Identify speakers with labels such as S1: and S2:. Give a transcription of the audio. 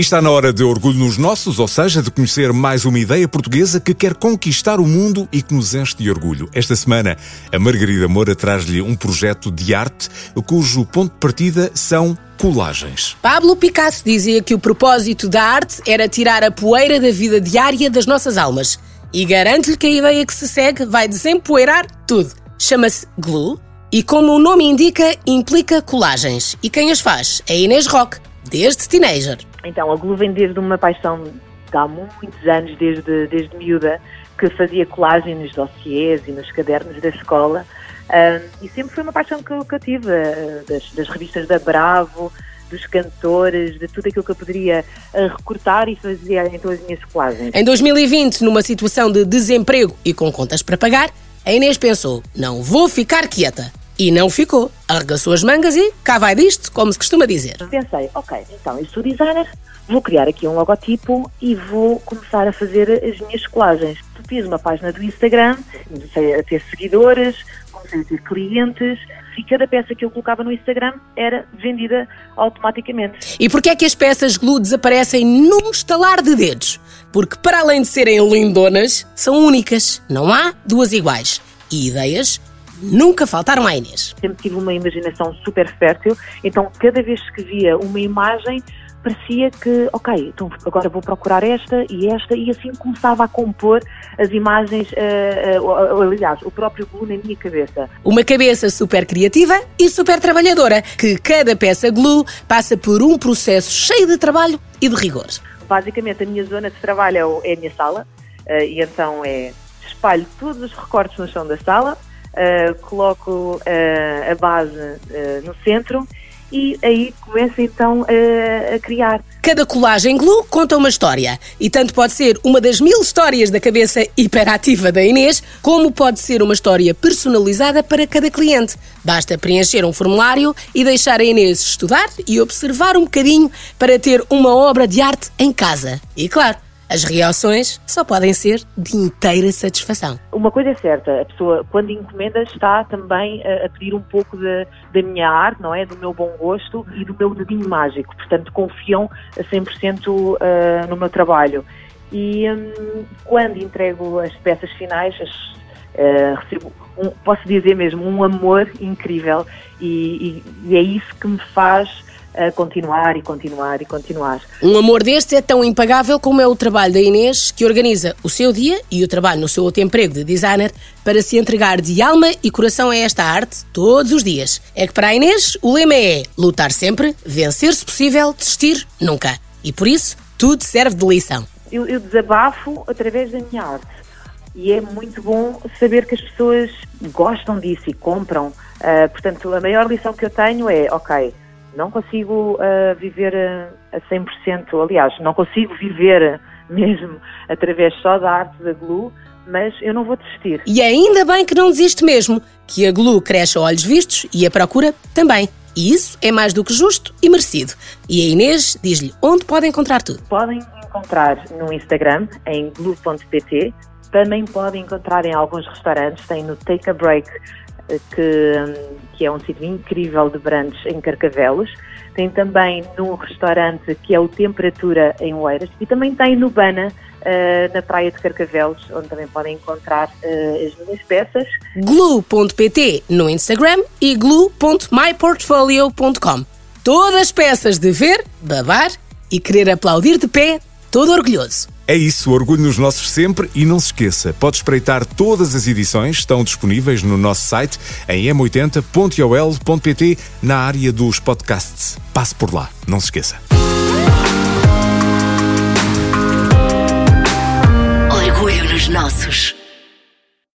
S1: E está na hora de orgulho nos nossos, ou seja, de conhecer mais uma ideia portuguesa que quer conquistar o mundo e que nos enche de orgulho. Esta semana, a Margarida Moura traz-lhe um projeto de arte cujo ponto de partida são colagens.
S2: Pablo Picasso dizia que o propósito da arte era tirar a poeira da vida diária das nossas almas. E garanto-lhe que a ideia que se segue vai desempoeirar tudo. Chama-se Glue e, como o nome indica, implica colagens. E quem as faz é Inês Roque, desde teenager.
S3: Então, a Glue vem desde uma paixão de há muitos anos, desde, desde miúda, que fazia colagem nos dossiês e nos cadernos da escola. E sempre foi uma paixão que eu, que eu tive, uh, das, das, revistas da Bravo, dos cantores, de tudo aquilo que eu poderia uh, recortar e fazer então as minhas colagens.
S2: Em 2020, numa situação de desemprego e com contas para pagar, a Inês pensou: não vou ficar quieta. E não ficou. Arregaçou as mangas e cá vai disto, como se costuma dizer.
S3: Pensei, ok, então eu sou designer, vou criar aqui um logotipo e vou começar a fazer as minhas colagens. Fiz uma página do Instagram, comecei a ter seguidores, comecei a ter clientes e cada peça que eu colocava no Instagram era vendida automaticamente.
S2: E porquê é que as peças glue desaparecem num estalar de dedos? Porque para além de serem lindonas, são únicas. Não há duas iguais. E ideias nunca faltaram à Inês.
S3: Sempre tive uma imaginação super fértil, então cada vez que via uma imagem parecia que, ok, então agora vou procurar esta e esta, e assim começava a compor as imagens, uh, uh, aliás, o próprio glue na minha cabeça.
S2: Uma cabeça super criativa e super trabalhadora, que cada peça glue passa por um processo cheio de trabalho e de rigor.
S3: Basicamente, a minha zona de trabalho é a minha sala, uh, e então é espalho todos os recortes no chão da sala, uh, coloco uh, a base uh, no centro e aí começa então a criar.
S2: Cada colagem glue conta uma história e tanto pode ser uma das mil histórias da cabeça hiperativa da Inês, como pode ser uma história personalizada para cada cliente. Basta preencher um formulário e deixar a Inês estudar e observar um bocadinho para ter uma obra de arte em casa. E claro, as reações só podem ser de inteira satisfação.
S3: Uma coisa é certa, a pessoa, quando encomenda, está também a, a pedir um pouco da, da minha arte, não é? Do meu bom gosto e do meu dedinho mágico. Portanto, confiam a 100% uh, no meu trabalho. E um, quando entrego as peças finais, as, uh, recebo, um, posso dizer mesmo, um amor incrível. E, e, e é isso que me faz a continuar e continuar e continuar.
S2: Um amor deste é tão impagável como é o trabalho da Inês, que organiza o seu dia e o trabalho no seu outro emprego de designer para se entregar de alma e coração a esta arte todos os dias. É que para a Inês o lema é lutar sempre, vencer se possível, desistir nunca. E por isso tudo serve de lição.
S3: Eu, eu desabafo através da minha arte. E é muito bom saber que as pessoas gostam disso e compram. Uh, portanto, a maior lição que eu tenho é, ok, não consigo uh, viver a, a 100%, aliás, não consigo viver mesmo através só da arte da Glue, mas eu não vou desistir.
S2: E ainda bem que não desiste mesmo, que a Glue cresce a olhos vistos e a procura também. E isso é mais do que justo e merecido. E a Inês diz-lhe onde pode encontrar tudo.
S3: Podem encontrar no Instagram, em glue.pt, também podem encontrar em alguns restaurantes, tem no Take a Break que, que é um sítio incrível de branches em Carcavelos. Tem também num restaurante que é o Temperatura em Oeiras e também tem no Bana, uh, na praia de Carcavelos, onde também podem encontrar uh, as minhas peças.
S2: glue.pt no Instagram e glue.myportfolio.com. Todas as peças de ver, babar e querer aplaudir de pé, todo orgulhoso.
S1: É isso, orgulho nos nossos sempre e não se esqueça, pode espreitar todas as edições, estão disponíveis no nosso site em m80.ol.pt na área dos podcasts. Passe por lá, não se esqueça.
S4: Orgulho nos nossos.